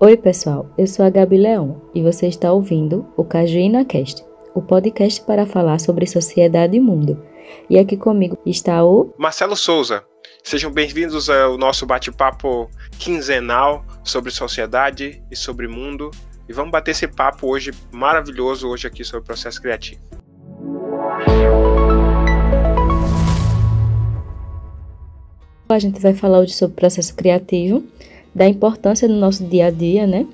Oi, pessoal. Eu sou a Gabi Leão e você está ouvindo o Cajuína Cast, o podcast para falar sobre sociedade e mundo. E aqui comigo está o Marcelo Souza. Sejam bem-vindos ao nosso bate-papo quinzenal sobre sociedade e sobre mundo. E vamos bater esse papo hoje maravilhoso hoje aqui sobre o processo criativo. A gente vai falar hoje sobre processo criativo, da importância no nosso dia a dia, né?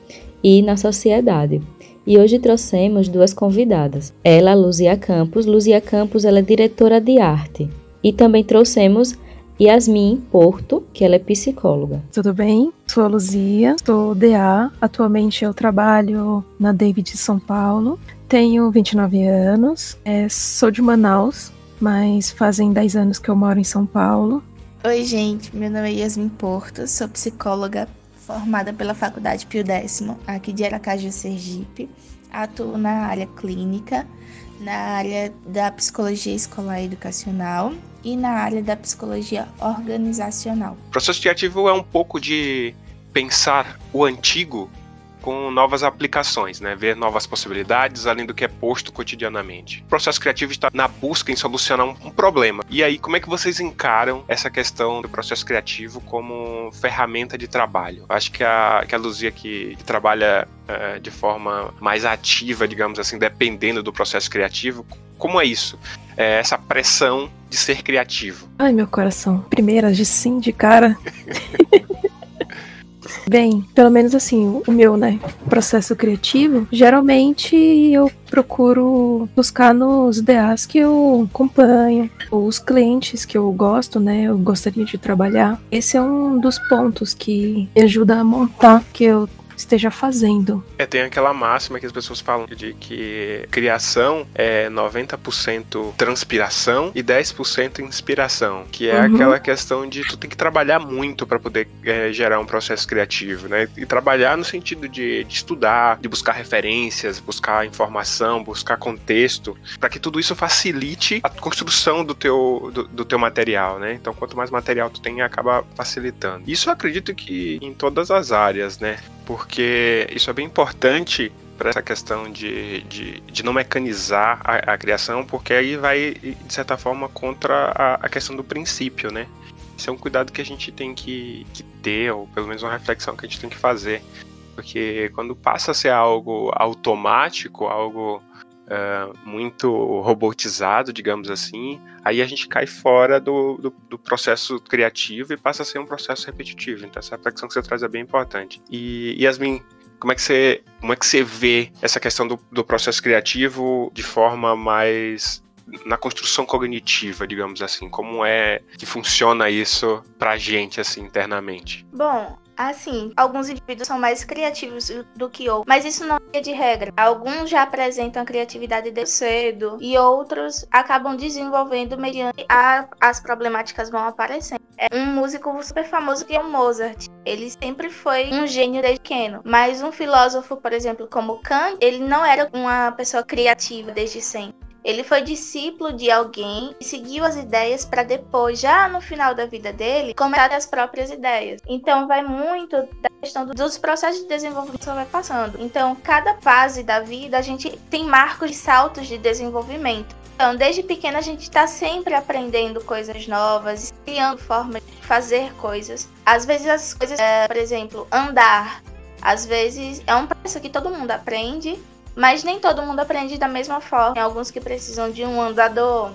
E na sociedade. E hoje trouxemos duas convidadas. Ela, Luzia Campos. Luzia Campos, ela é diretora de arte. E também trouxemos Yasmin Porto, que ela é psicóloga. Tudo bem? Sou a Luzia, sou DA. Atualmente eu trabalho na David São Paulo. Tenho 29 anos, é, sou de Manaus, mas fazem 10 anos que eu moro em São Paulo. Oi, gente. Meu nome é Yasmin Porto, sou psicóloga formada pela Faculdade Pio X, aqui de Aracaju, Sergipe. Atuo na área clínica, na área da psicologia escolar e educacional e na área da psicologia organizacional. O processo criativo é um pouco de pensar o antigo com novas aplicações, né? ver novas possibilidades além do que é posto cotidianamente. O processo criativo está na busca em solucionar um, um, problema. E aí, como é que vocês encaram essa questão do processo criativo como ferramenta de trabalho? Acho que a, que a Luzia que, que trabalha uh, de forma mais ativa, digamos assim, dependendo do processo criativo, como é isso? É essa pressão de ser criativo. Ai, meu coração. Primeiras de sim, de cara. Bem, pelo menos assim, o meu, né, processo criativo, geralmente eu procuro buscar nos DAs que eu acompanho, os clientes que eu gosto, né, eu gostaria de trabalhar. Esse é um dos pontos que me ajuda a montar que eu esteja fazendo. É, tem aquela máxima que as pessoas falam de que criação é 90% transpiração e 10% inspiração, que é uhum. aquela questão de tu tem que trabalhar muito para poder é, gerar um processo criativo, né? E trabalhar no sentido de, de estudar, de buscar referências, buscar informação, buscar contexto, para que tudo isso facilite a construção do teu, do, do, teu material, né? Então, quanto mais material tu tem, acaba facilitando. Isso eu acredito que em todas as áreas, né? Porque isso é bem importante para essa questão de, de, de não mecanizar a, a, criação, porque aí vai, de certa forma, contra a, a, questão do princípio, né? Isso é um cuidado que a gente tem que, que ter, ou pelo menos uma reflexão que a gente tem que fazer. Porque quando passa a ser algo automático, algo uh, muito robotizado, digamos assim, aí a gente cai fora do, do, do, processo criativo e passa a ser um processo repetitivo. Então essa reflexão que você traz é bem importante. E Yasmin, como é que você, como é que você vê essa questão do, do processo criativo de forma mais na construção cognitiva, digamos assim, como é que funciona isso pra gente assim internamente? Bom, Assim, alguns indivíduos são mais criativos do que outros, mas isso não é de regra. Alguns já apresentam a criatividade de cedo e outros acabam desenvolvendo mediante a, as problemáticas vão aparecendo. É um músico super famoso que é o Mozart. Ele sempre foi um gênio desde pequeno, mas um filósofo, por exemplo, como Kant, ele não era uma pessoa criativa desde sempre. Ele foi discípulo de alguém e seguiu as ideias para depois, já no final da vida dele, começar as próprias ideias. Então vai muito da questão dos processos de desenvolvimento que você vai passando. Então, cada fase da vida a gente tem marcos de saltos de desenvolvimento. Então, desde pequena a gente está sempre aprendendo coisas novas, criando formas de fazer coisas. Às vezes as coisas, é, por exemplo, andar. Às vezes é um processo que todo mundo aprende, mas nem todo mundo aprende da mesma forma. Tem alguns que precisam de um andador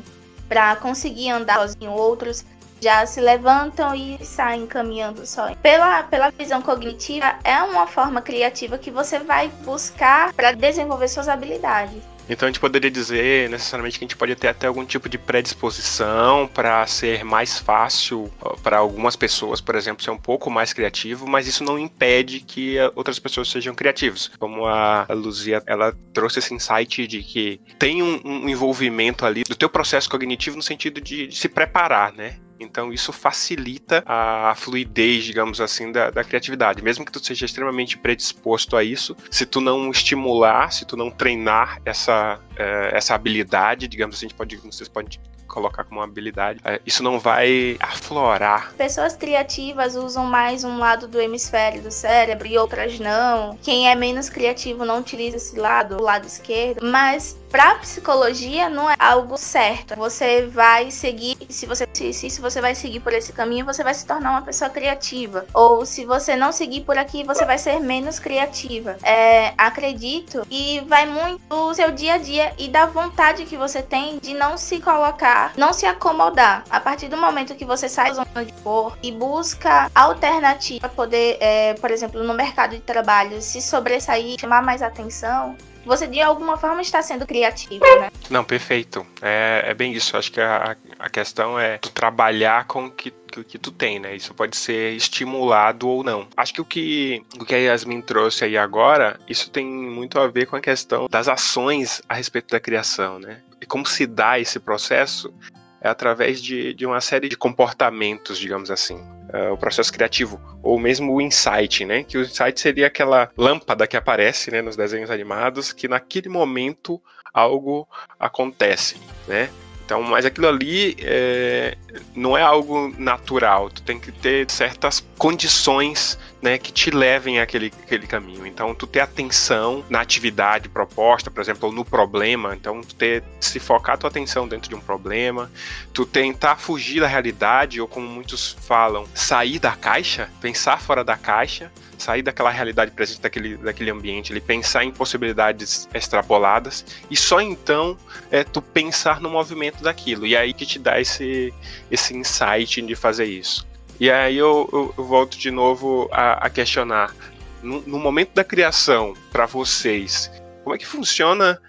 para conseguir andar sozinho, outros já se levantam e saem caminhando só. Pela, pela visão cognitiva, é uma forma criativa que você vai buscar para desenvolver suas habilidades. Então a gente poderia dizer necessariamente que a gente pode ter até algum tipo de predisposição para ser mais fácil para algumas pessoas, por exemplo, ser um pouco mais criativo, mas isso não impede que outras pessoas sejam criativos. Como a Luzia, ela trouxe esse insight de que tem um, um envolvimento ali do teu processo cognitivo no sentido de, de se preparar, né? Então isso facilita a fluidez, digamos assim, da, da, criatividade. Mesmo que tu seja extremamente predisposto a isso, se tu não estimular, se tu não treinar essa, é, essa habilidade, digamos assim, a gente pode, vocês podem colocar como uma habilidade, é, isso não vai aflorar. Pessoas criativas usam mais um lado do hemisfério do cérebro e outras não. Quem é menos criativo não utiliza esse lado, o lado esquerdo, mas para psicologia não é algo certo. Você vai seguir, se você se, se você vai seguir por esse caminho, você vai se tornar uma pessoa criativa. Ou se você não seguir por aqui, você vai ser menos criativa. É, acredito e vai muito do seu dia a dia e da vontade que você tem de não se colocar, não se acomodar. A partir do momento que você sai da zona de cor e busca alternativa para poder, é, por exemplo, no mercado de trabalho, se sobressair, chamar mais atenção, você de alguma forma está sendo criativo, né? Não, perfeito. É, é bem isso. Acho que a, a questão é tu trabalhar com o que que, que tu tem, né? Isso pode ser estimulado ou não. Acho que o que, o que a Yasmin trouxe aí agora, isso tem muito a ver com a questão das ações a respeito da criação, né? E como se dá esse processo é através de, de uma série de comportamentos, digamos assim. Uh, o processo criativo, ou mesmo o insight, né? Que o insight seria aquela lâmpada que aparece né, nos desenhos animados, que naquele momento algo acontece, né? Então, mas aquilo ali é, não é algo natural. Tu tem que ter certas condições né, que te levem àquele, àquele caminho. Então, tu ter atenção na atividade proposta, por exemplo, ou no problema. Então, tu ter, se focar tua atenção dentro de um problema, tu tentar fugir da realidade, ou como muitos falam, sair da caixa, pensar fora da caixa, sair daquela realidade presente daquele, daquele ambiente, ele pensar em possibilidades extrapoladas e só então é tu pensar no movimento daquilo. E aí que te dá esse, esse insight de fazer isso. E aí eu, eu, eu volto de novo a, a questionar. No, no, momento da criação, para vocês, como é que funciona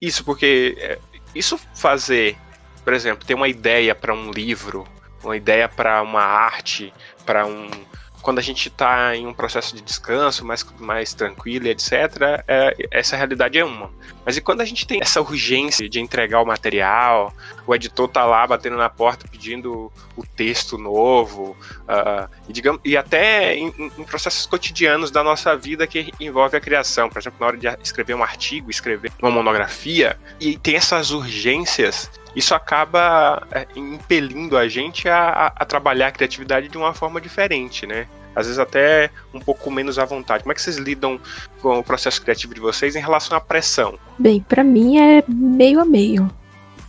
isso? Porque é, isso fazer, por exemplo, ter uma ideia para um livro, uma ideia para uma arte, para um, quando a gente está em um processo de descanso mais, mais tranquilo etc., é, essa realidade é uma. Mas e quando a gente tem essa urgência de entregar o material, o editor tá lá batendo na porta pedindo o texto novo, uh, e, digamos, e até em, em, processos cotidianos da nossa vida que envolve a criação, por exemplo, na hora de escrever um artigo, escrever uma monografia, e tem essas urgências isso acaba é, impelindo a gente a, a, trabalhar a criatividade de uma forma diferente, né? Às vezes até um pouco menos à vontade. Como é que vocês lidam com o processo criativo de vocês em relação à pressão? Bem, para mim é meio a meio.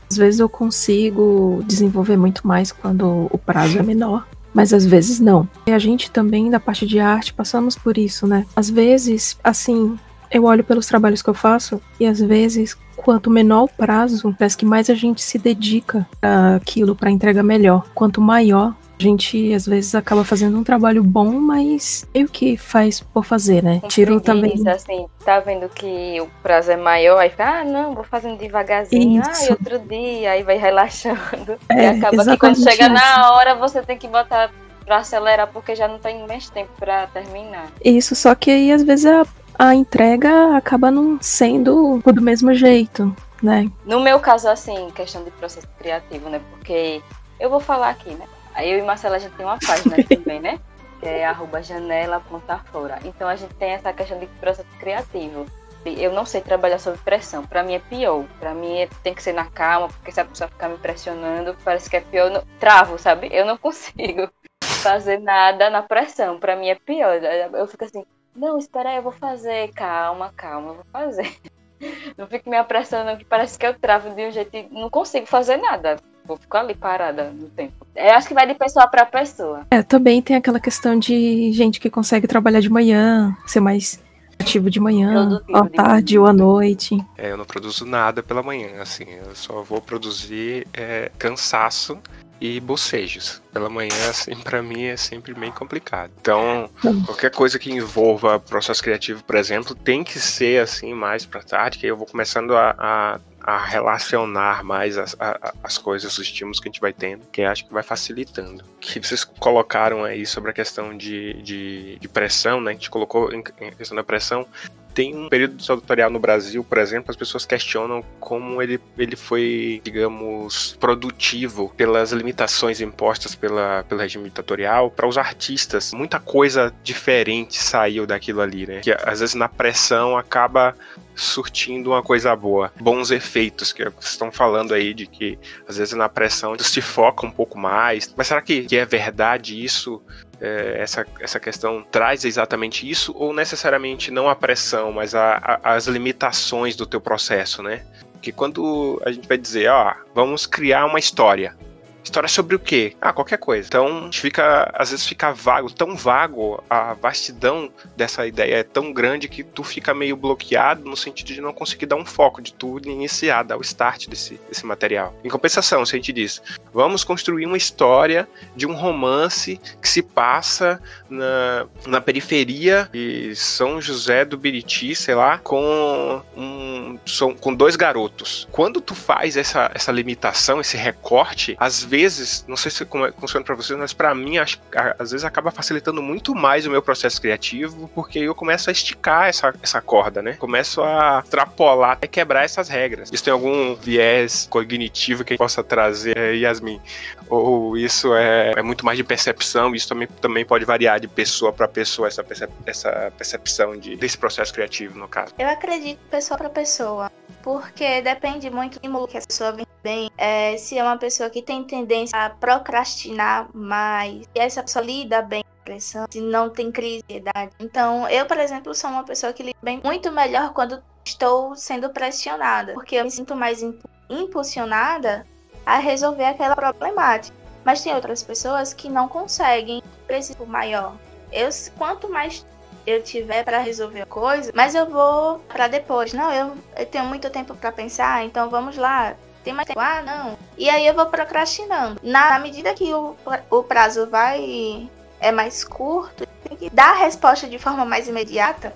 Às vezes eu consigo desenvolver muito mais quando o prazo é menor, mas às vezes não. E a gente também, da parte de arte, passamos por isso, né? Às vezes, assim, eu olho pelos trabalhos que eu faço e às vezes, quanto menor o prazo, parece que mais a gente se dedica para aquilo, para entrega melhor. Quanto maior, a gente às vezes acaba fazendo um trabalho bom, mas meio que faz por fazer, né? Tiro também. Assim, tá vendo que o prazo é maior, aí fica, ah, não, vou fazendo devagarzinho, isso. ah, e outro dia, aí vai relaxando. É, e acaba que quando chega na hora você tem que botar pra acelerar porque já não tem mais tempo para terminar. Isso, só que aí às vezes a, a entrega acaba não sendo do mesmo jeito, né? No meu caso, assim, questão de processo criativo, né? Porque eu vou falar aqui, né? Aí eu e Marcela gente tem uma página também, né? Que é arroba janela.fora. Então a gente tem essa questão de processo criativo. Eu não sei trabalhar sob pressão. Para mim é pior. Para mim é, tem que ser na calma, porque se a pessoa ficar me pressionando, parece que é pior. Eu travo, sabe? Eu não consigo fazer nada na pressão. Para mim é pior. Eu fico assim, não, espera aí, eu vou fazer. Calma, calma, eu vou fazer. Não fico me apressando, que parece que eu travo de um jeito e não consigo fazer nada. Vou ficar ali parada no tempo. Eu acho que vai de pessoa para pessoa. É, também tem aquela questão de gente que consegue trabalhar de manhã, ser mais ativo de manhã, à tarde ou à noite. É, eu não produzo nada pela manhã, assim, eu só vou produzir é, cansaço e bocejos. Pela manhã, assim, para mim é sempre bem complicado. Então, qualquer coisa que envolva processo criativo, por exemplo, tem que ser assim mais para tarde, que aí eu vou começando a, a a relacionar mais as, a, as coisas, os estímulos que a gente vai tendo, que acho que vai facilitando. Que vocês colocaram aí sobre a questão de, de, de pressão, né? A gente colocou em, em questão da pressão. Tem um período do tutorial no Brasil, por exemplo, as pessoas questionam como ele, ele foi, digamos, produtivo pelas limitações impostas pela, pelo regime ditatorial para os artistas. Muita coisa diferente saiu daquilo ali, né? Que às vezes na pressão acaba surtindo uma coisa boa, bons efeitos que estão falando aí de que às vezes na pressão se foca um pouco mais. Mas será que, que é verdade isso? É, essa, essa questão traz exatamente isso ou necessariamente não a pressão, mas a, a, as limitações do teu processo, né? Porque quando a gente vai dizer, ó, vamos criar uma história, História sobre o quê? Ah, qualquer coisa. Então, fica, às vezes fica vago, tão vago, a vastidão dessa ideia é tão grande que tu fica meio bloqueado no sentido de não conseguir dar um foco, de tu iniciar, dar o start desse, desse material. Em compensação, se a gente diz, vamos construir uma história de um romance que se passa na, na periferia de São José do Biriti, sei lá, com um, com dois garotos. Quando tu faz essa, essa limitação, esse recorte, às vezes vezes, não sei se como é, funciona para vocês, mas para mim, acho, às vezes acaba facilitando muito mais o meu processo criativo, porque eu começo a esticar essa, essa corda, né? Começo a extrapolar até quebrar essas regras. Isso tem algum viés cognitivo que possa trazer, é, Yasmin? Ou isso é, é muito mais de percepção? Isso também, também pode variar de pessoa para pessoa, essa, percep essa percepção de, desse processo criativo, no caso? Eu acredito pessoa para pessoa porque depende muito do que a pessoa vem bem. É, se é uma pessoa que tem tendência a procrastinar mais, se essa pessoa lida bem com pressão, se não tem crise de ansiedade. Então, eu, por exemplo, sou uma pessoa que lida bem muito melhor quando estou sendo pressionada, porque eu me sinto mais impulsionada a resolver aquela problemática. Mas tem outras pessoas que não conseguem preciso maior. Eu, quanto mais eu tiver para resolver a coisa, mas eu vou para depois. Não, eu, eu tenho muito tempo para pensar, então vamos lá. Tem mais tempo? Ah, não. E aí eu vou procrastinando. Na medida que o, o prazo vai é mais curto, tem que dar a resposta de forma mais imediata.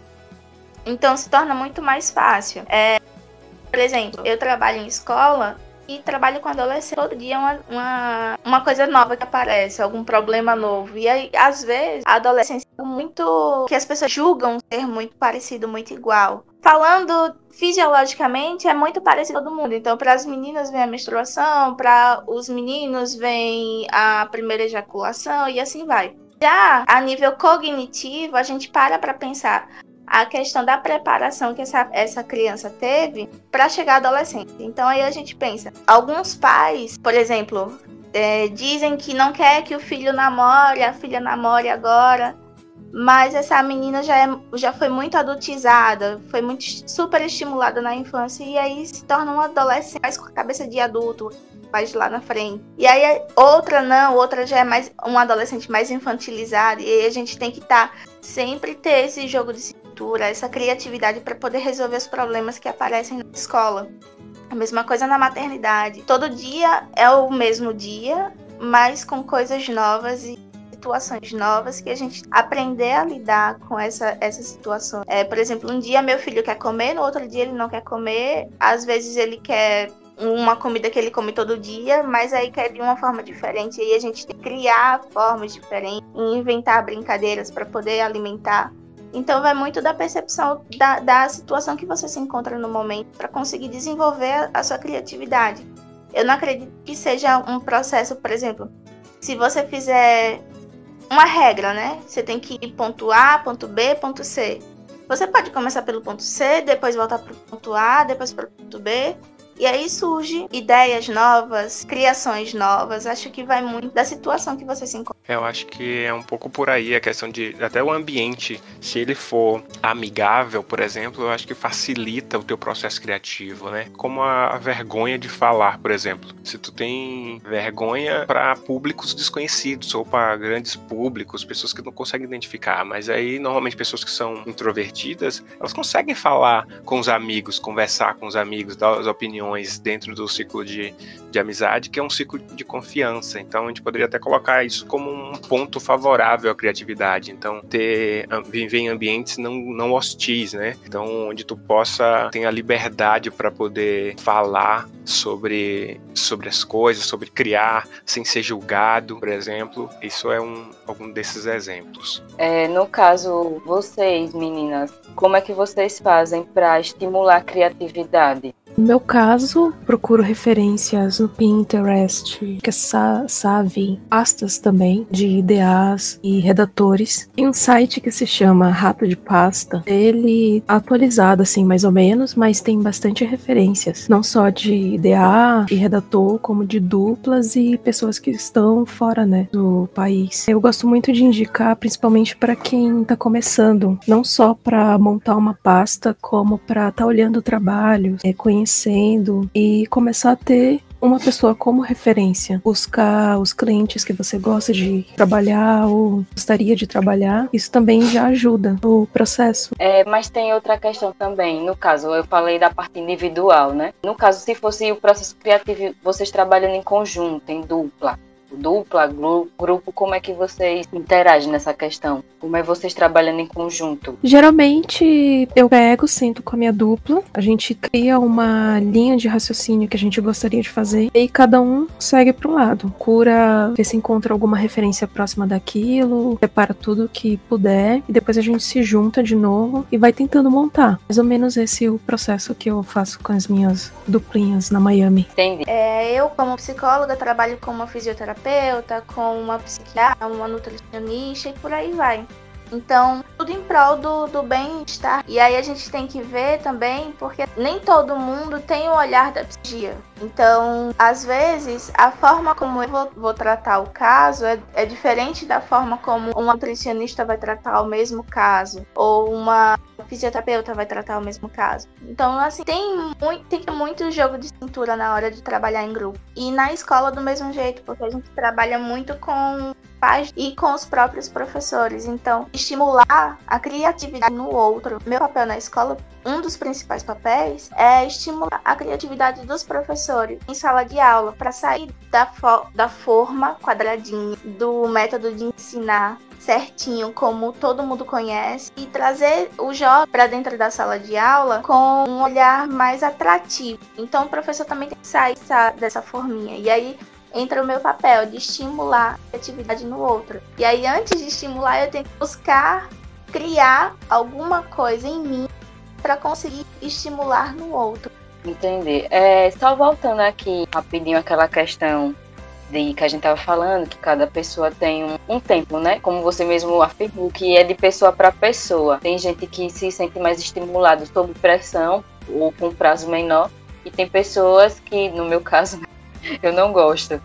Então se torna muito mais fácil. É, por exemplo, eu trabalho em escola e trabalho com adolescente. Todo dia uma, uma, uma coisa nova que aparece, algum problema novo. E aí, às vezes, a adolescência é muito. que as pessoas julgam ser muito parecido, muito igual. Falando fisiologicamente, é muito parecido todo mundo. Então, para as meninas vem a menstruação, para os meninos vem a primeira ejaculação e assim vai. Já a nível cognitivo, a gente para para pensar a questão da preparação que essa, essa criança teve para chegar à adolescência. Então aí a gente pensa, alguns pais, por exemplo, é, dizem que não quer que o filho namore, a filha namore agora, mas essa menina já, é, já foi muito adultizada, foi muito super estimulada na infância e aí se torna uma adolescente mais com a cabeça de adulto, mais lá na frente. E aí outra não, outra já é mais um adolescente mais infantilizado e a gente tem que estar tá, sempre ter esse jogo de essa criatividade para poder resolver os problemas que aparecem na escola. A mesma coisa na maternidade. Todo dia é o mesmo dia, mas com coisas novas e situações novas que a gente aprender a lidar com essa, essa situação. É, por exemplo, um dia meu filho quer comer, no outro dia ele não quer comer, às vezes ele quer uma comida que ele come todo dia, mas aí quer de uma forma diferente. E aí a gente tem que criar formas diferentes, inventar brincadeiras para poder alimentar então vai muito da percepção da, da situação que você se encontra no momento para conseguir desenvolver a sua criatividade. Eu não acredito que seja um processo, por exemplo, se você fizer uma regra, né? Você tem que ir ponto A, ponto B, ponto C. Você pode começar pelo ponto C, depois voltar para o ponto A, depois para o ponto B, e aí surge ideias novas, criações novas. Acho que vai muito da situação que você se encontra. Eu acho que é um pouco por aí a questão de até o ambiente, se ele for amigável, por exemplo, eu acho que facilita o teu processo criativo, né? Como a vergonha de falar, por exemplo. Se tu tem vergonha para públicos desconhecidos ou para grandes públicos, pessoas que não conseguem identificar, mas aí normalmente pessoas que são introvertidas, elas conseguem falar com os amigos, conversar com os amigos, dar as opiniões relações dentro do ciclo de, de amizade, que é um ciclo de confiança. Então a gente poderia até colocar isso como um ponto favorável à criatividade. Então ter viver em ambientes não, não hostis, né? Então onde tu possa ter a liberdade para poder falar sobre, sobre as coisas, sobre criar sem ser julgado, por exemplo. Isso é um, algum desses exemplos. É, no caso, vocês, meninas, como é que vocês fazem para estimular a criatividade? No meu caso, procuro referências no Pinterest, que é Savi, pastas também de IDAs e redatores. Tem um site que se chama Rato de Pasta. Ele é atualizado assim, mais ou menos, mas tem bastante referências, não só de IDA e redator, como de duplas e pessoas que estão fora, né, do país. Eu gosto muito de indicar, principalmente para quem está começando, não só para montar uma pasta, como para estar tá olhando o trabalho, é, conhecendo e começar a ter uma pessoa como referência, buscar os clientes que você gosta de trabalhar ou gostaria de trabalhar, isso também já ajuda no processo. É, mas tem outra questão também. No caso, eu falei da parte individual, né? No caso, se fosse o processo criativo, vocês trabalhando em conjunto, em dupla, dupla, grupo, como é que vocês interagem nessa questão? Como é vocês trabalhando em conjunto? Geralmente eu pego, sento com a minha dupla, a gente cria uma linha de raciocínio que a gente gostaria de fazer e cada um segue para um lado. Cura, vê se encontra alguma referência próxima daquilo, prepara tudo que puder e depois a gente se junta de novo e vai tentando montar. Mais ou menos esse é o processo que eu faço com as minhas duplinhas na Miami. Entendi. É, eu, como psicóloga, trabalho com uma fisioterapeuta terapeuta, com uma psiquiatra, uma nutricionista e por aí vai. Então, tudo em prol do, do bem-estar. E aí a gente tem que ver também, porque nem todo mundo tem o olhar da psicologia. Então, às vezes, a forma como eu vou, vou tratar o caso é, é, diferente da forma como uma nutricionista vai tratar o mesmo caso, ou uma fisioterapeuta vai tratar o mesmo caso. Então, assim, tem muito, tem muito jogo de cintura na hora de trabalhar em grupo. E na escola do mesmo jeito, porque a gente trabalha muito com pais e com os próprios professores. Então, estimular a criatividade no outro. Meu papel na escola, um dos principais papéis, é estimular a criatividade dos professores em sala de aula para sair da, fo da forma quadradinha, do método de ensinar certinho, como todo mundo conhece, e trazer o jovem para dentro da sala de aula com um olhar mais atrativo. Então, o professor também tem que sair dessa forminha. E aí, entra o meu papel de estimular a atividade no outro. E aí, antes de estimular, eu tenho que buscar criar alguma coisa em mim para conseguir estimular no outro. Entendi. É, só voltando aqui rapidinho aquela questão de que a gente estava falando, que cada pessoa tem um, um, tempo, né? Como você mesmo afirmou, que é de pessoa para pessoa. Tem gente que se sente mais estimulado sob pressão ou com prazo menor, e tem pessoas que, no meu caso, eu não gosto.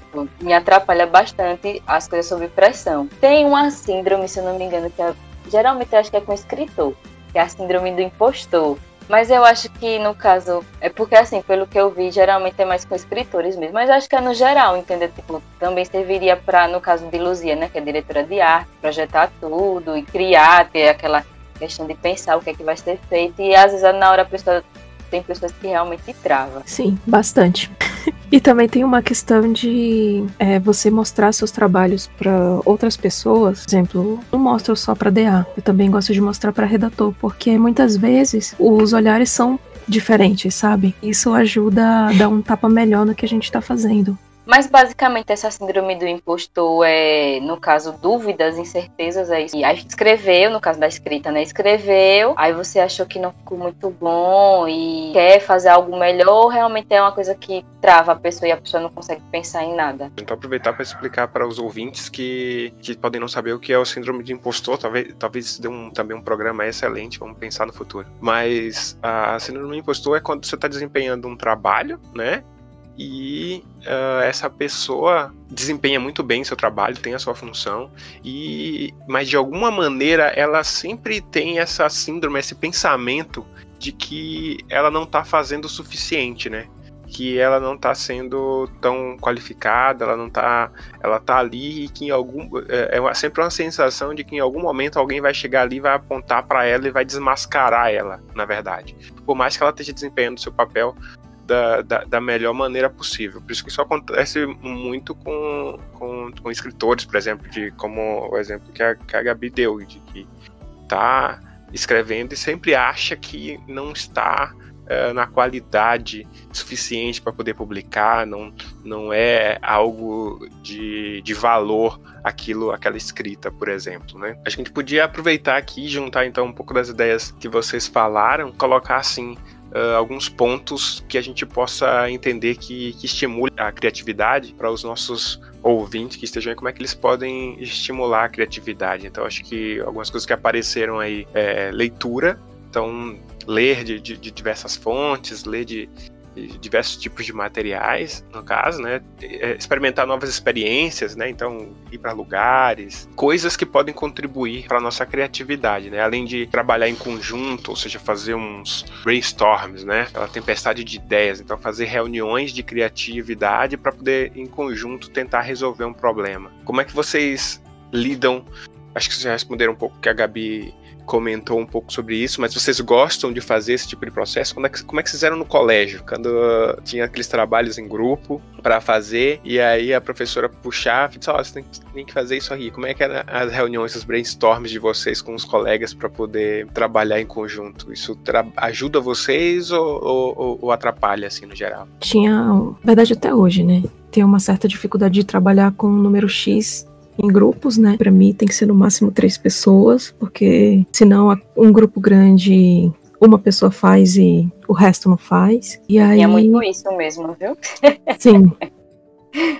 Tipo, me atrapalha bastante as coisas sob pressão. Tem uma síndrome, se eu não me engano, que é, geralmente eu acho que é com escritor, que é a síndrome do impostor. Mas eu acho que no caso, é porque assim, pelo que eu vi, geralmente é mais com escritores mesmo. Mas acho que é no geral, entendeu? Tipo, também serviria para, no caso de Luzia, né, que é diretora de arte, projetar tudo e criar, ter aquela questão de pensar o que é que vai ser feito. E às vezes na hora a pessoa tem pessoas que realmente travam. Sim, bastante. E também tem uma questão de é, você mostrar seus trabalhos para outras pessoas. Por exemplo, não mostro só para DA. Eu também gosto de mostrar para redator, porque muitas vezes os olhares são diferentes, sabe? Isso ajuda a dar um tapa melhor no que a gente está fazendo. Mas basicamente essa síndrome do impostor é, no caso, dúvidas, incertezas, é isso. E aí escreveu, no caso da escrita, né? Escreveu, aí você achou que não ficou muito bom e quer fazer algo melhor, realmente é uma coisa que trava a pessoa e a pessoa não consegue pensar em nada. Então aproveitar para explicar para os ouvintes que, que podem não saber o que é o síndrome de impostor, talvez, talvez dê um, também um programa excelente, vamos pensar no futuro. Mas a síndrome do impostor é quando você está desempenhando um trabalho, né? E uh, essa pessoa desempenha muito bem seu trabalho, tem a sua função, e mas de alguma maneira ela sempre tem essa síndrome, esse pensamento de que ela não está fazendo o suficiente, né? Que ela não está sendo tão qualificada, ela não está, ela tá ali e que em algum é, é sempre uma sensação de que em algum momento alguém vai chegar ali, vai apontar para ela e vai desmascarar ela, na verdade. Por mais que ela esteja desempenhando seu papel da, da, da, melhor maneira possível. Por isso que isso acontece muito com, com, com escritores, por exemplo, de como o exemplo que a, que a Gabi deu, de que tá escrevendo e sempre acha que não está uh, na qualidade suficiente para poder publicar, não, não é algo de, de valor aquilo, aquela escrita, por exemplo, né? Acho que a gente podia aproveitar aqui juntar então um pouco das ideias que vocês falaram, colocar assim Uh, alguns pontos que a gente possa entender que, que estimule a criatividade para os nossos ouvintes que estejam aí, como é que eles podem estimular a criatividade. Então, acho que algumas coisas que apareceram aí é leitura. Então, ler de, de, de diversas fontes, ler de, diversos tipos de materiais, no caso, né? É, experimentar novas experiências, né? Então, ir para lugares, coisas que podem contribuir para nossa criatividade, né? Além de trabalhar em conjunto, ou seja, fazer uns brainstorms, né? Aquela tempestade de ideias. Então, fazer reuniões de criatividade para poder, em conjunto, tentar resolver um problema. Como é que vocês lidam? Acho que vocês já responderam um pouco que a Gabi comentou um pouco sobre isso, mas vocês gostam de fazer esse tipo de processo? Como é que, como é que vocês eram no colégio? Quando tinha aqueles trabalhos em grupo para fazer, e aí a professora puxava e disse, oh, você tem, tem, que fazer isso aí. Como é que eram as reuniões, os brainstorms de vocês com os colegas para poder trabalhar em conjunto? Isso ajuda vocês ou, ou, ou atrapalha, assim, no geral? Tinha, verdade até hoje, né? Tem uma certa dificuldade de trabalhar com um número X em grupos, né? Para mim tem que ser no máximo três pessoas, porque senão um grupo grande uma pessoa faz e o resto não faz. E aí. é muito isso mesmo, viu? Sim.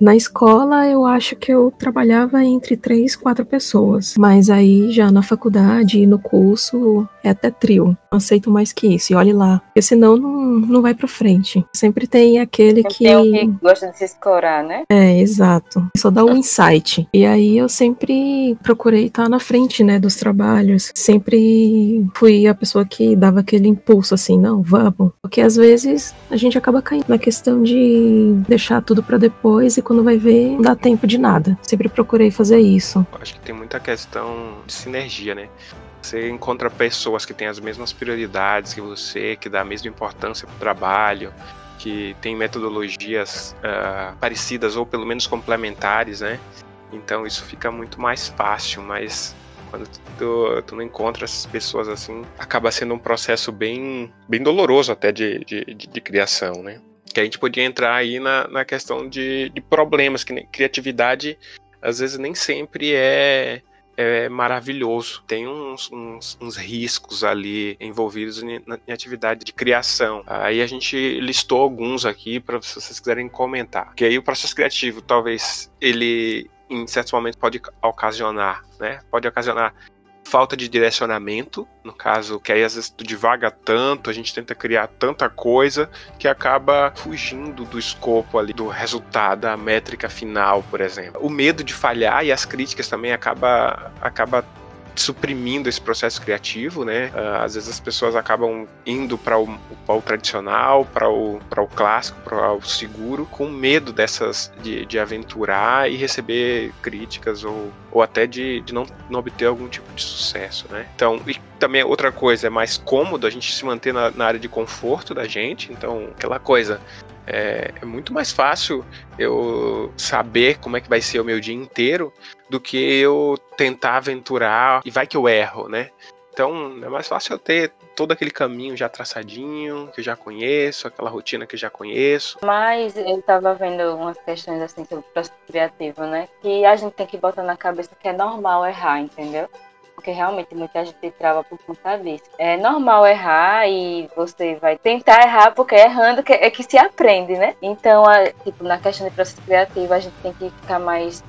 Na escola, eu acho que eu trabalhava entre três, quatro pessoas. Mas aí, já na faculdade e no curso, é até trio. Não aceito mais que isso. E olhe lá. Porque senão não, não vai pra frente. Sempre tem aquele que. Tem um que gosta de se escorar, né? É, exato. Só dá um insight. E aí eu sempre procurei estar na frente, né, dos trabalhos. Sempre fui a pessoa que dava aquele impulso assim, não, vamos. Porque às vezes a gente acaba caindo na questão de deixar tudo para depois depois e quando vai ver, não dá tempo de nada. Sempre procurei fazer isso. Acho que tem muita questão de sinergia, né? Você encontra pessoas que têm as mesmas prioridades que você, que dá a mesma importância para o trabalho, que tem metodologias uh, parecidas ou pelo menos complementares, né? Então isso fica muito mais fácil, mas quando tu, tu, não encontra essas pessoas assim, acaba sendo um processo bem, bem doloroso até de, de, de, de criação, né? Que a gente podia entrar aí na, na questão de, de problemas, que criatividade às vezes nem sempre é, é maravilhoso. Tem uns, uns, uns, riscos ali envolvidos em, em, atividade de criação. Aí a gente listou alguns aqui para vocês quiserem comentar. Que aí o processo criativo, talvez ele em certos momentos pode ocasionar, né? Pode ocasionar falta de direcionamento, no caso, que aí às vezes tu divaga tanto, a gente tenta criar tanta coisa que acaba fugindo do escopo ali, do resultado, da métrica final, por exemplo. O medo de falhar e as críticas também acaba, acaba suprimindo esse processo criativo, né? Uh, às vezes as pessoas acabam indo para o, o, tradicional, para o, o clássico, para o seguro, com medo dessas de, de aventurar e receber críticas ou, ou até de, de não, não obter algum tipo de sucesso, né? Então, e também outra coisa, é mais cômodo a gente se manter na, na área de conforto da gente, então aquela coisa, é, é, muito mais fácil eu saber como é que vai ser o meu dia inteiro do que eu tentar aventurar e vai que eu erro, né? Então é mais fácil eu ter todo aquele caminho já traçadinho, que eu já conheço, aquela rotina que eu já conheço. Mas eu tava vendo umas questões assim sobre o processo criativo, né? Que a gente tem que botar na cabeça que é normal errar, entendeu? porque realmente muita gente trava por conta disso. É normal errar e você vai tentar errar porque é errando é que se aprende, né? Então, a, tipo, na questão de processo criativo, a gente tem que ficar mais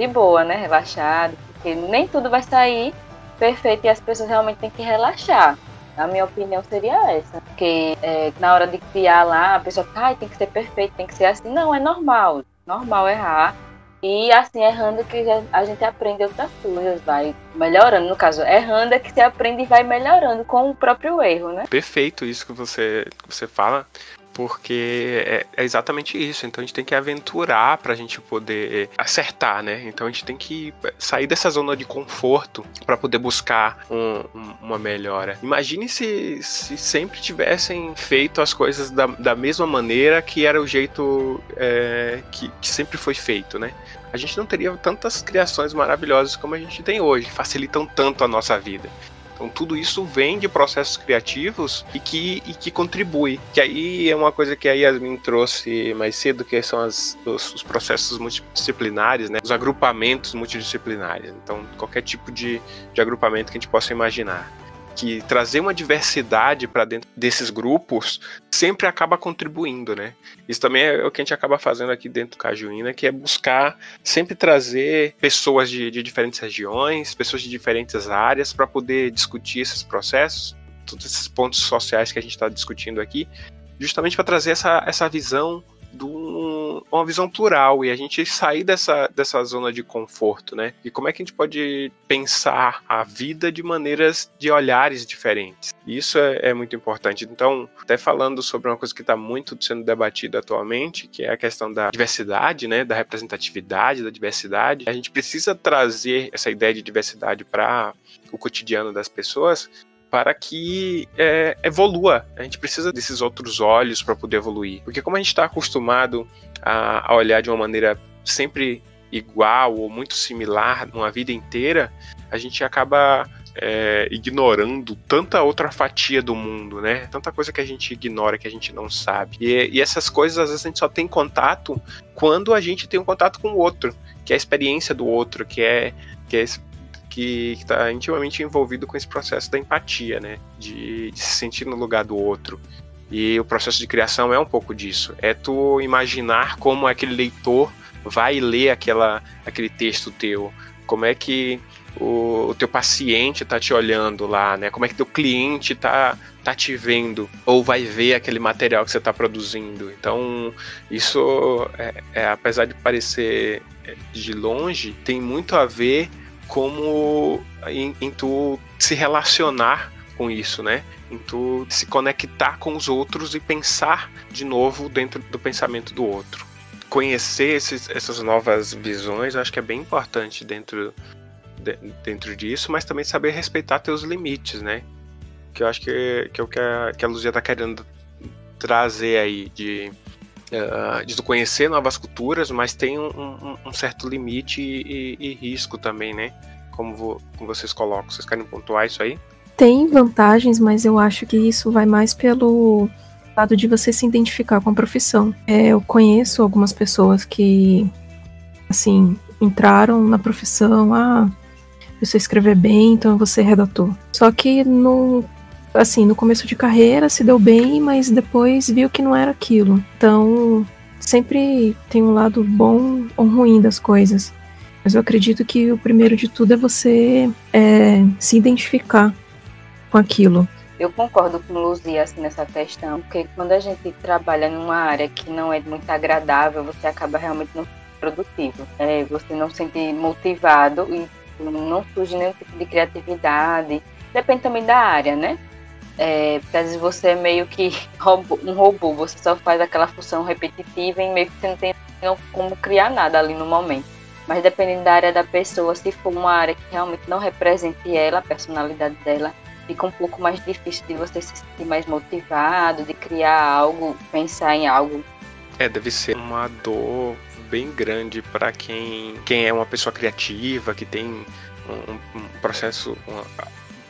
de boa, né? Relaxado, porque nem tudo vai sair perfeito e as pessoas realmente têm que relaxar. A minha opinião seria essa. Porque é, na hora de criar lá, a pessoa fica, ah, tem que ser perfeito, tem que ser assim. Não, é normal. Normal errar. E assim, errando que a gente aprende outras coisas, vai melhorando. No caso, errando é que se aprende e vai melhorando com o próprio erro, né? Perfeito isso que você, que você fala. Porque é, é, exatamente isso. Então a gente tem que aventurar para a gente poder acertar, né? Então a gente tem que sair dessa zona de conforto para poder buscar um, um, uma melhora. Imagine se, se sempre tivessem feito as coisas da, da mesma maneira que era o jeito é, que, que sempre foi feito, né? a gente não teria tantas criações maravilhosas como a gente tem hoje, que facilitam tanto a nossa vida. Então tudo isso vem de processos criativos e que, e que contribui. Que aí é uma coisa que a Yasmin trouxe mais cedo, que são as, os, os processos multidisciplinares, né? os agrupamentos multidisciplinares. Então qualquer tipo de, de agrupamento que a gente possa imaginar que trazer uma diversidade para dentro desses grupos sempre acaba contribuindo, né? Isso também é o que a gente acaba fazendo aqui dentro do Cajuína, que é buscar sempre trazer pessoas de, de diferentes regiões, pessoas de diferentes áreas para poder discutir esses processos, todos esses pontos sociais que a gente está discutindo aqui, justamente para trazer essa, essa visão de um, uma visão plural e a gente sair dessa, dessa zona de conforto, né? E como é que a gente pode pensar a vida de maneiras, de olhares diferentes. Isso é, é muito importante. Então, até falando sobre uma coisa que está muito sendo debatida atualmente, que é a questão da diversidade, né? Da representatividade, da diversidade. A gente precisa trazer essa ideia de diversidade para o cotidiano das pessoas, para que é, evolua. A gente precisa desses outros olhos para poder evoluir. Porque como a gente está acostumado a, a, olhar de uma maneira sempre igual ou muito similar uma vida inteira, a gente acaba é, ignorando tanta outra fatia do mundo, né? Tanta coisa que a gente ignora, que a gente não sabe. E, e essas coisas, às vezes, a gente só tem contato quando a gente tem um contato com o outro, que é a experiência do outro, que é, que é que está intimamente envolvido com esse processo da empatia, né? De, de, se sentir no lugar do outro. E o processo de criação é um pouco disso. É tu imaginar como aquele leitor vai ler aquela, aquele texto teu. Como é que o, o teu paciente está te olhando lá, né? Como é que teu cliente está tá te vendo ou vai ver aquele material que você está produzindo. Então, isso, é, é, apesar de parecer de longe, tem muito a ver como em, em tu se relacionar com isso, né? Em tu se conectar com os outros e pensar de novo dentro do pensamento do outro. Conhecer esses, essas novas visões, acho que é bem importante dentro, de, dentro disso, mas também saber respeitar teus limites, né? Que eu acho que, que é o que a, que a Luzia tá querendo trazer aí, de uh, de conhecer novas culturas, mas tem um, um, um certo limite e, e, e, risco também, né? Como, vo, como vocês colocam. Vocês querem pontuar isso aí? Tem vantagens, mas eu acho que isso vai mais pelo lado de você se identificar com a profissão. É, eu conheço algumas pessoas que, assim, entraram na profissão, ah, eu sei escrever bem, então eu vou ser redator. Só que no assim, no começo de carreira se deu bem, mas depois viu que não era aquilo. Então, sempre tem um lado bom ou ruim das coisas. Mas eu acredito que o primeiro de tudo é você é, se identificar com aquilo. Eu concordo com Luzia assim, nessa questão, porque quando a gente trabalha numa área que não é muito agradável, você acaba realmente não produtivo. É, você não se sente motivado e não surge nenhum tipo de criatividade. Depende também da área, né? É, vezes você é meio que um robô, você só faz aquela função repetitiva e meio que você não tem como criar nada ali no momento. Mas dependendo da área da pessoa, se for uma área que realmente não represente ela, a personalidade dela, fica um pouco mais difícil de você se sentir mais motivado, de criar algo, pensar em algo. É, deve ser uma dor bem grande para quem, quem é uma pessoa criativa, que tem um, um processo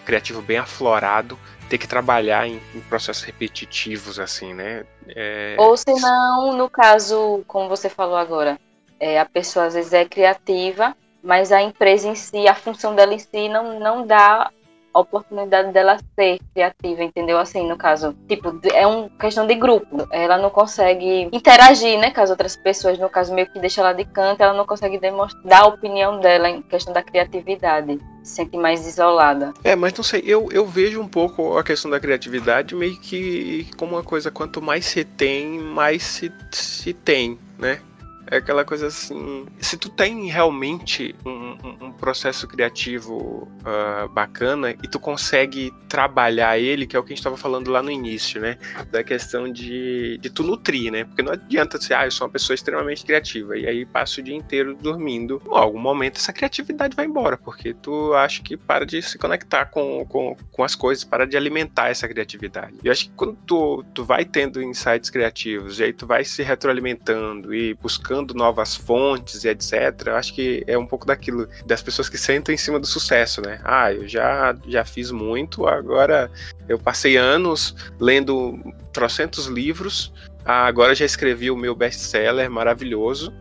criativo bem aflorado ter que trabalhar em, em processos repetitivos, assim, né? É... Ou se não, no caso, como você falou agora, é, a pessoa às vezes é criativa, mas a empresa em si, a função dela em si não, não dá a oportunidade dela ser criativa, entendeu? Assim, no caso, tipo, é uma questão de grupo. Ela não consegue interagir, né, com as outras pessoas, no caso, meio que deixa ela de canto, ela não consegue demonstrar, dar a opinião dela em questão da criatividade. Se sente mais isolada. É, mas não sei, eu, eu vejo um pouco a questão da criatividade meio que como uma coisa, quanto mais se tem, mais se, se tem, né? É aquela coisa assim. Se tu tem realmente um, um, um processo criativo uh, bacana e tu consegue trabalhar ele, que é o que a gente estava falando lá no início, né? Da questão de, de tu nutrir, né? Porque não adianta dizer, ah, eu sou uma pessoa extremamente criativa e aí passo o dia inteiro dormindo. Em algum momento essa criatividade vai embora, porque tu acha que para de se conectar com, com, com as coisas, para de alimentar essa criatividade. E eu acho que quando tu, tu vai tendo insights criativos e aí tu vai se retroalimentando e buscando novas fontes e etc, eu acho que é um pouco daquilo, das pessoas que sentam em cima do sucesso, né? Ah, eu já, já fiz muito, agora eu passei anos lendo trocentos livros, ah, agora já escrevi o meu best-seller maravilhoso,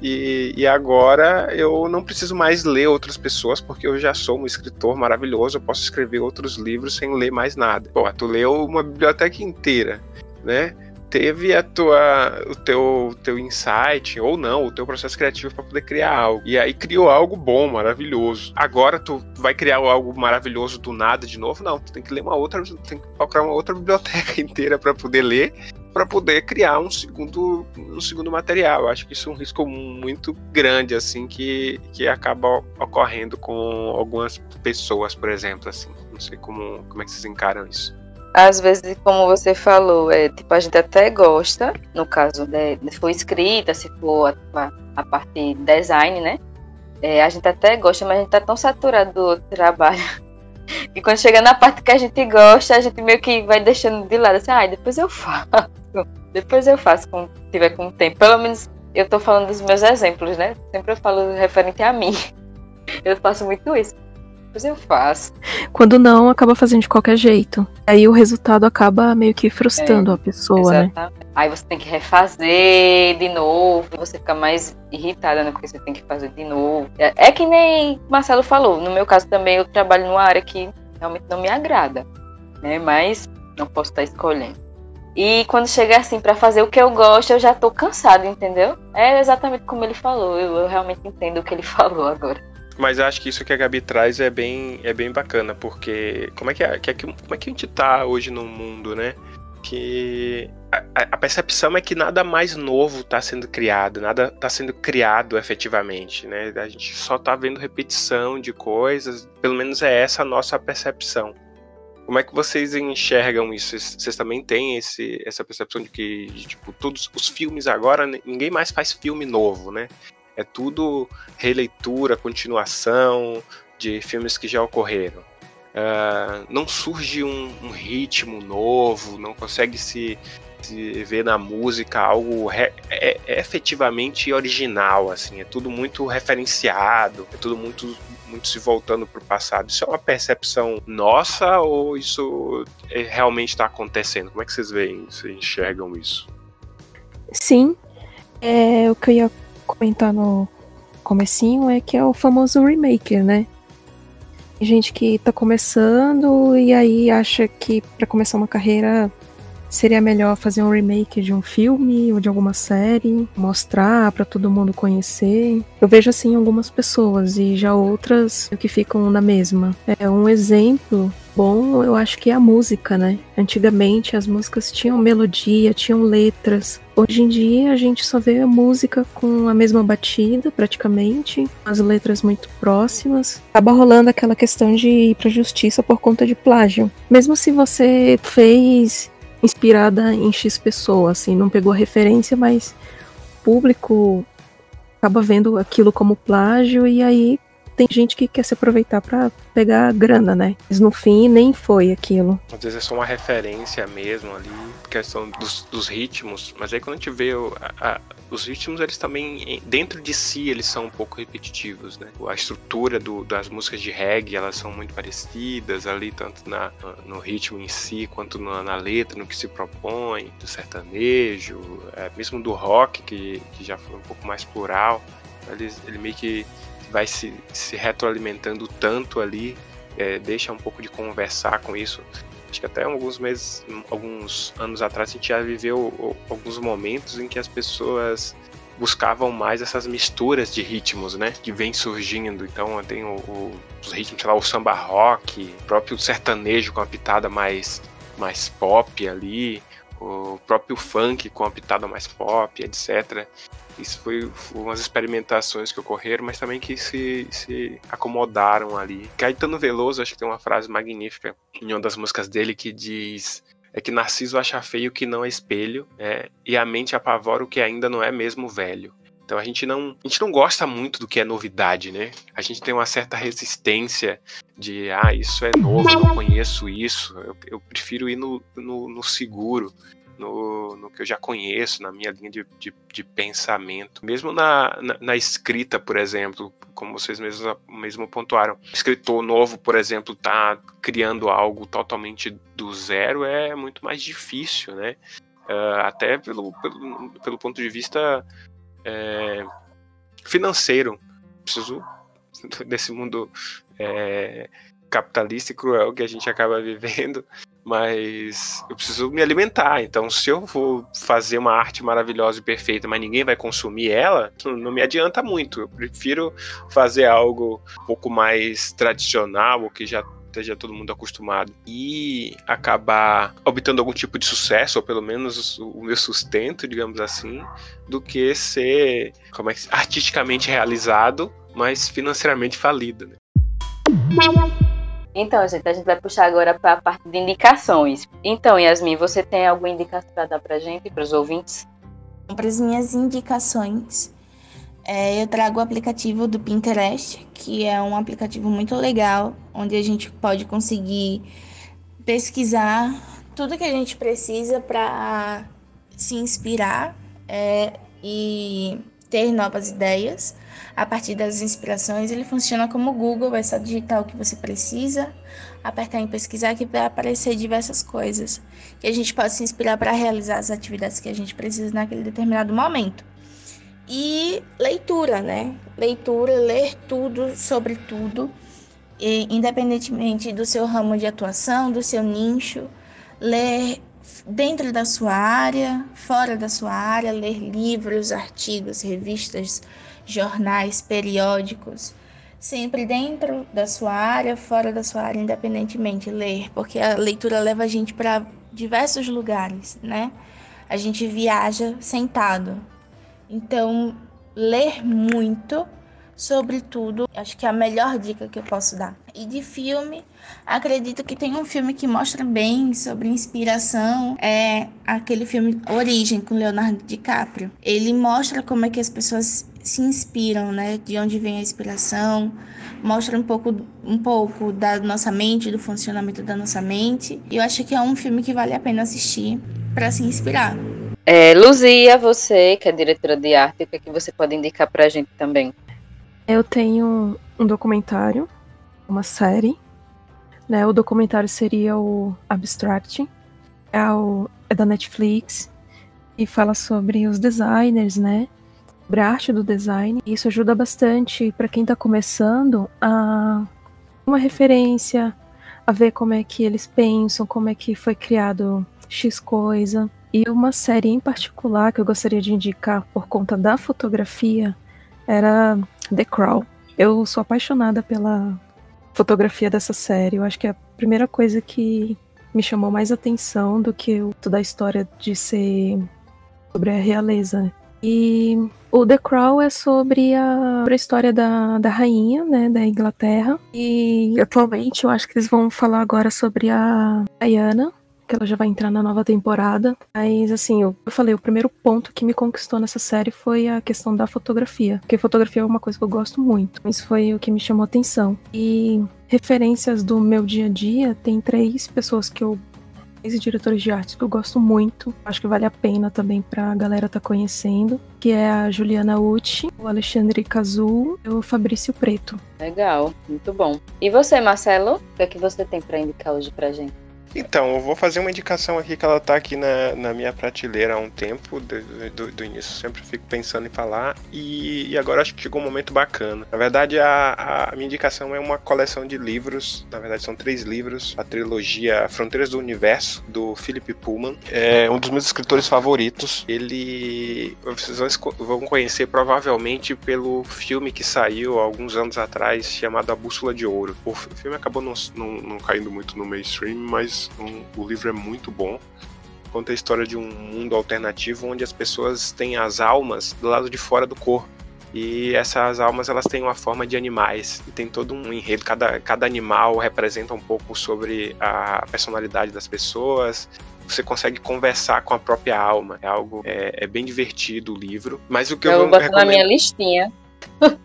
e, e, agora eu não preciso mais ler outras pessoas, porque eu já sou um escritor maravilhoso, eu posso escrever outros livros sem ler mais nada. Pô, tu leu uma biblioteca inteira, né? Teve a tua, o teu, teu insight, ou não, o teu processo criativo para poder criar algo. E aí criou algo bom, maravilhoso. Agora tu vai criar algo maravilhoso do nada de novo? Não, tu tem que ler uma outra, tem que procurar uma outra biblioteca inteira para poder ler para poder criar um segundo, um segundo material. Acho que isso é um risco muito grande, assim, que, que acaba ocorrendo com algumas pessoas, por exemplo, assim. Não sei como, como é que vocês encaram isso às vezes, como você falou, é, tipo, a gente até gosta, no caso, de, se for escrita, se for a, a parte de design, né? É, a gente até gosta, mas a gente tá tão saturado do trabalho que quando chega na parte que a gente gosta, a gente meio que vai deixando de lado, assim, ah, depois eu faço, depois eu faço quando tiver com tempo. Pelo menos eu tô falando dos meus exemplos, né? Sempre eu falo referente a mim. Eu faço muito isso depois eu faço. Quando não, acaba fazendo de qualquer jeito. Aí o resultado acaba meio que frustrando é, a pessoa, né? exatamente. né? Aí você tem que refazer de novo, você fica mais irritada, né? Porque você tem que fazer de novo. É, é que nem Marcelo falou, no meu caso também eu trabalho numa área que realmente não me agrada, né? Mas não posso estar escolhendo. E quando chega assim para fazer o que eu gosto, eu já tô cansada, entendeu? É exatamente como ele falou. Eu, eu realmente entendo o que ele falou agora. Mas eu acho que isso que a Gabi traz é bem, é bem bacana, porque como é que, é, que, como é que a gente tá hoje no mundo, né? Que a, a percepção é que nada mais novo está sendo criado, nada está sendo criado efetivamente, né? A gente só está vendo repetição de coisas, pelo menos é essa a nossa percepção. Como é que vocês enxergam isso? Vocês também têm esse, essa percepção de que, de, tipo, todos os filmes agora, ninguém mais faz filme novo, né? É tudo releitura, continuação de filmes que já ocorreram. Uh, não surge um, um, ritmo novo, não consegue se, se ver na música algo re, é, é efetivamente original, assim, é tudo muito referenciado, é tudo muito muito se voltando para o passado. Isso é uma percepção nossa ou isso é, realmente está acontecendo? Como é que vocês veem, vocês enxergam isso? Sim, é, o que eu ia comentar no comecinho é que é o famoso remake, né? Tem gente que tá começando e aí acha que para começar uma carreira seria melhor fazer um remake de um filme ou de alguma série, mostrar para todo mundo conhecer. Eu vejo assim algumas pessoas e já outras que ficam na mesma. É um exemplo bom, eu acho que é a música, né? Antigamente as músicas tinham melodia, tinham letras. Hoje em dia a gente só vê a música com a mesma batida, praticamente, as letras muito próximas. Acaba rolando aquela questão de ir pra justiça por conta de plágio. Mesmo se você fez inspirada em X pessoa, assim, não pegou a referência, mas o público acaba vendo aquilo como plágio e aí tem gente que quer se aproveitar para pegar grana, né? Mas no fim nem foi aquilo. Às vezes é só uma referência mesmo ali, questão dos, dos ritmos, mas aí quando a gente vê a, a, os ritmos, eles também, dentro de si, eles são um pouco repetitivos, né? A estrutura do, das músicas de reggae, elas são muito parecidas ali, tanto na, no ritmo em si, quanto na, na letra, no que se propõe, do sertanejo, é, mesmo do rock, que, que já foi um pouco mais plural. Ele, ele meio que vai se, se retroalimentando tanto ali, é, deixa um pouco de conversar com isso. Acho que até alguns meses, alguns anos atrás, a gente já viveu alguns momentos em que as pessoas buscavam mais essas misturas de ritmos, né? Que vem surgindo. Então tem o, o, os ritmos, sei lá, o samba rock, o próprio sertanejo com a pitada mais, mais pop ali, o próprio funk com a pitada mais pop, etc. Isso foi, umas experimentações que ocorreram, mas também que se, se acomodaram ali. Caetano Veloso, acho que tem uma frase magnífica em uma das músicas dele que diz é que Narciso acha feio o que não é espelho, é, e a mente apavora o que ainda não é mesmo velho. Então a gente não, a gente não gosta muito do que é novidade, né? A gente tem uma certa resistência de, ah, isso é novo, eu conheço isso. Eu, eu prefiro ir no, no, no seguro, no, no, que eu já conheço, na minha linha de, de, de pensamento. Mesmo na, na, na, escrita, por exemplo, como vocês mesmos mesmo pontuaram. Escritor novo, por exemplo, tá criando algo totalmente do zero é muito mais difícil, né? Uh, até pelo, pelo, pelo ponto de vista é, financeiro. Preciso desse mundo é, capitalista e cruel que a gente acaba vivendo, mas eu preciso me alimentar. Então, se eu vou fazer uma arte maravilhosa e perfeita, mas ninguém vai consumir ela, não me adianta muito. Eu prefiro fazer algo um pouco mais tradicional, o que já esteja todo mundo acostumado e acabar obtendo algum tipo de sucesso, ou pelo menos o meu sustento, digamos assim, do que ser como é artisticamente realizado, mas financeiramente falido. Né? Então, gente, a gente vai puxar agora para a parte de indicações. Então, Yasmin, você tem alguma indicação para dar para gente, para os ouvintes? Para as minhas indicações, é, eu trago o aplicativo do Pinterest, que é um aplicativo muito legal, onde a gente pode conseguir pesquisar tudo que a gente precisa para se inspirar é, e ter novas ideias. A partir das inspirações, ele funciona como o Google, é só digitar o que você precisa, apertar em pesquisar que vai aparecer diversas coisas que a gente pode se inspirar para realizar as atividades que a gente precisa naquele determinado momento. E leitura, né? Leitura, ler tudo sobre tudo, e, independentemente do seu ramo de atuação, do seu nicho, ler dentro da sua área, fora da sua área, ler livros, artigos, revistas, jornais, periódicos, sempre dentro da sua área, fora da sua área, independentemente ler, porque a leitura leva a gente para diversos lugares, né? A gente viaja sentado, então, ler muito, sobretudo, acho que é a melhor dica que eu posso dar. E de filme, acredito que tem um filme que mostra bem sobre inspiração, é aquele filme Origem com Leonardo DiCaprio. Ele mostra como é que as pessoas se inspiram, né? De onde vem a inspiração, mostra um pouco, um pouco da nossa mente, do funcionamento da nossa mente. E eu acho que é um filme que vale a pena assistir para se inspirar. É, Luzia, você que é diretora de arte, o que, é que você pode indicar para a gente também? Eu tenho um documentário, uma série. Né? O documentário seria o Abstract, é, o, é da Netflix e fala sobre os designers, né? Sobre a arte do design. Isso ajuda bastante para quem está começando a uma referência, a ver como é que eles pensam, como é que foi criado X coisa. E uma série em particular que eu gostaria de indicar por conta da fotografia era The Crow. Eu sou apaixonada pela fotografia dessa série. Eu acho que é a primeira coisa que me chamou mais atenção do que toda a história de ser sobre a realeza. E o The Crow é sobre a, sobre a história da, da rainha, né, da Inglaterra. E atualmente eu acho que eles vão falar agora sobre a Diana, que ela já vai entrar na nova temporada. Mas, assim, eu, eu falei, o primeiro ponto que me conquistou nessa série foi a questão da fotografia. Porque fotografia é uma coisa que eu gosto muito. Isso foi o que me chamou atenção. E referências do meu dia a dia, tem três pessoas que eu três diretores de arte que eu gosto muito. Acho que vale a pena também pra galera tá conhecendo. Que é a Juliana Ucci, o Alexandre Cazu e o Fabrício Preto. Legal, muito bom. E você, Marcelo? O que é que você tem para indicar hoje pra gente? Então, eu vou fazer uma indicação aqui que ela tá aqui na, na minha prateleira há um tempo, do, do, do início, sempre fico pensando em falar, e, e, agora acho que chegou um momento bacana. Na verdade, a, a minha indicação é uma coleção de livros, na verdade são três livros, a trilogia Fronteiras do Universo, do Philip Pullman, é um dos meus escritores favoritos. Ele, vocês vão conhecer provavelmente pelo filme que saiu alguns anos atrás, chamado A Bússola de Ouro. O filme acabou não, não, não caindo muito no mainstream, mas um, o livro é muito bom. conta a história de um mundo alternativo onde as pessoas têm as almas do lado de fora do corpo. E essas almas elas têm uma forma de animais e tem todo um enredo. Cada, cada animal representa um pouco sobre a personalidade das pessoas. Você consegue conversar com a própria alma. É algo é, é bem divertido o livro. Mas o que eu, eu vou botar recomendo... na minha listinha.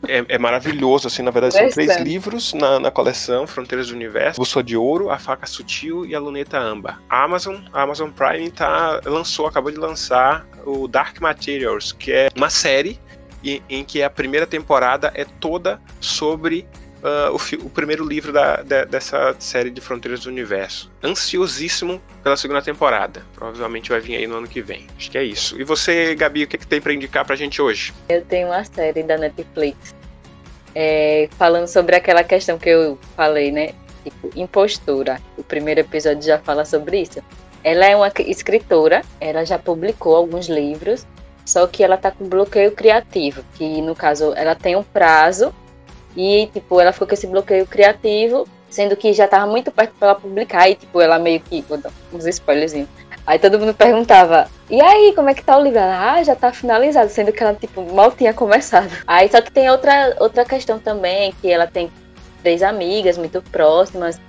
É, é, maravilhoso, assim, na verdade são três livros na, na, coleção Fronteiras do Universo, Bússola de Ouro, A Faca Sutil e A Luneta Âmbar. A Amazon, a Amazon Prime tá, lançou, acabou de lançar o Dark Materials, que é uma série em, em que a primeira temporada é toda sobre Uh, o, o, primeiro livro da, de, dessa série de Fronteiras do Universo. Ansiosíssimo pela segunda temporada. Provavelmente vai vir aí no ano que vem. Acho que é isso. E você, Gabi, o que, é que tem para indicar pra gente hoje? Eu tenho uma série da Netflix é, falando sobre aquela questão que eu falei, né? Tipo, impostura. O primeiro episódio já fala sobre isso. Ela é uma escritora, ela já publicou alguns livros, só que ela tá com bloqueio criativo, que no caso ela tem um prazo e, tipo, ela ficou com esse bloqueio criativo, sendo que já tava muito perto pra ela publicar. E, tipo, ela meio que. Vou dar uns spoilers. Aí todo mundo perguntava, e aí, como é que tá o livro? Ela, ah, já tá finalizado, sendo que ela, tipo, mal tinha começado. Aí só que tem outra, outra questão também, que ela tem três amigas muito próximas.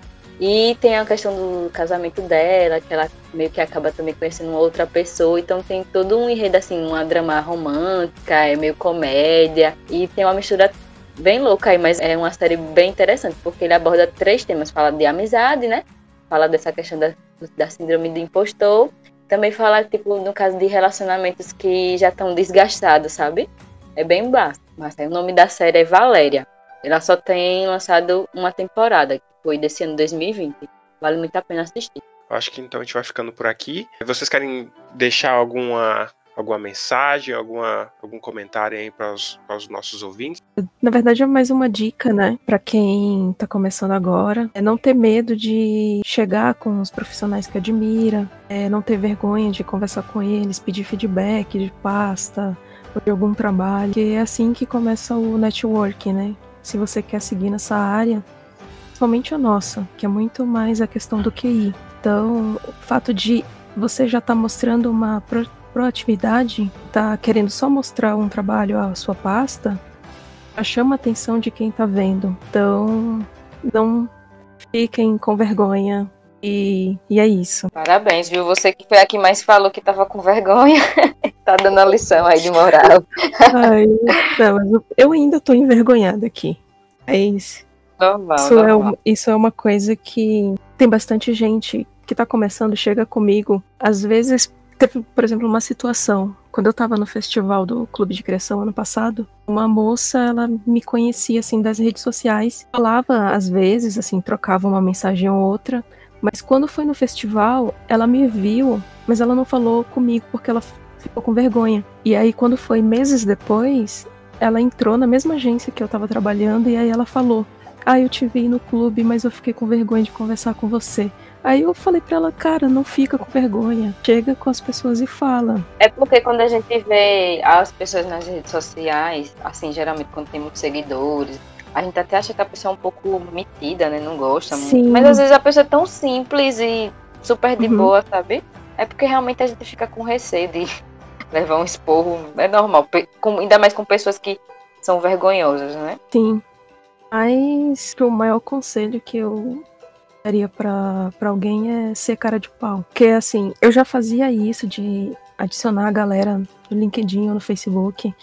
E tem a questão do casamento dela, que ela meio que acaba também conhecendo uma outra pessoa. Então tem todo um enredo, assim, uma drama romântica, é meio comédia. E tem uma mistura bem louca aí, mas é uma série bem interessante, porque ele aborda três temas. Fala de amizade, né? Fala dessa questão da, da síndrome do impostor. Também fala, tipo, no caso de relacionamentos que já estão desgastados, sabe? É bem básico. Mas o nome da série é Valéria. Ela só tem lançado uma temporada, que foi desse ano 2020. Vale muito a pena assistir. Acho que então a gente vai ficando por aqui. Vocês querem deixar alguma alguma mensagem, alguma, algum comentário aí para os, nossos ouvintes? Na verdade, é mais uma dica, né, para quem está começando agora. É não ter medo de chegar com os profissionais que admira, é não ter vergonha de conversar com eles, pedir feedback de pasta ou de algum trabalho, que é assim que começa o networking, né? Se você quer seguir nessa área, somente a nossa, que é muito mais a questão do QI. Então, o fato de você já estar tá mostrando uma proatividade, tá querendo só mostrar um trabalho à sua pasta, chama a atenção de quem tá vendo. Então, não fiquem com vergonha. E, e é isso. Parabéns, viu? Você que foi a que mais falou que tava com vergonha. tá dando a lição aí de moral. Ai, não, eu ainda tô envergonhada aqui. É isso. Normal, isso, normal. É, isso é uma coisa que tem bastante gente que tá começando, chega comigo, às vezes Teve, por exemplo, uma situação. Quando eu estava no festival do Clube de Criação ano passado, uma moça, ela me conhecia, assim, das redes sociais. Falava, às vezes, assim, trocava uma mensagem ou outra. Mas quando foi no festival, ela me viu, mas ela não falou comigo porque ela ficou com vergonha. E aí, quando foi meses depois, ela entrou na mesma agência que eu estava trabalhando e aí ela falou: Ah, eu te vi no clube, mas eu fiquei com vergonha de conversar com você. Aí eu falei pra ela, cara, não fica com vergonha. Chega com as pessoas e fala. É porque quando a gente vê as pessoas nas redes sociais, assim, geralmente quando tem muitos seguidores, a gente até acha que a pessoa é um pouco metida, né? Não gosta Sim. muito. Mas às vezes a pessoa é tão simples e super de uhum. boa, sabe? É porque realmente a gente fica com receio de levar um esporro. É normal. Com, ainda mais com pessoas que são vergonhosas, né? Sim. Mas o maior conselho que eu daria para alguém é ser cara de pau. Porque assim, eu já fazia isso de adicionar a galera no LinkedIn ou no Facebook,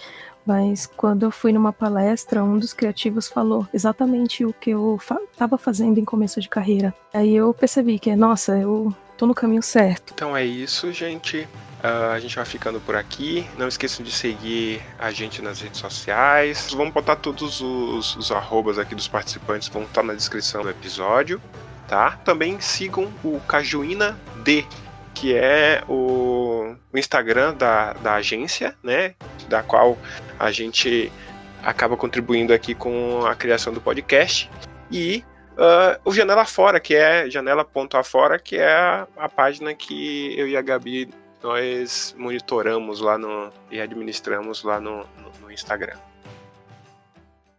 mas quando eu fui numa palestra, um dos criativos falou exatamente o que eu estava fa fazendo em começo de carreira. Aí eu percebi que, nossa, eu tô no caminho certo. Então é isso, gente. Uh, a gente vai ficando por aqui. Não esqueçam de seguir a gente nas redes sociais. Vamos botar todos os, os arrobas aqui dos participantes, vão estar na descrição do episódio tá? Também sigam o Cajuína D, que é o, o Instagram da, da agência, né? Da qual a gente acaba contribuindo aqui com a criação do podcast. E uh, o Janela Fora, que é janela.afora, que é a, a, página que eu e a Gabi nós monitoramos lá no e administramos lá no, no, no Instagram.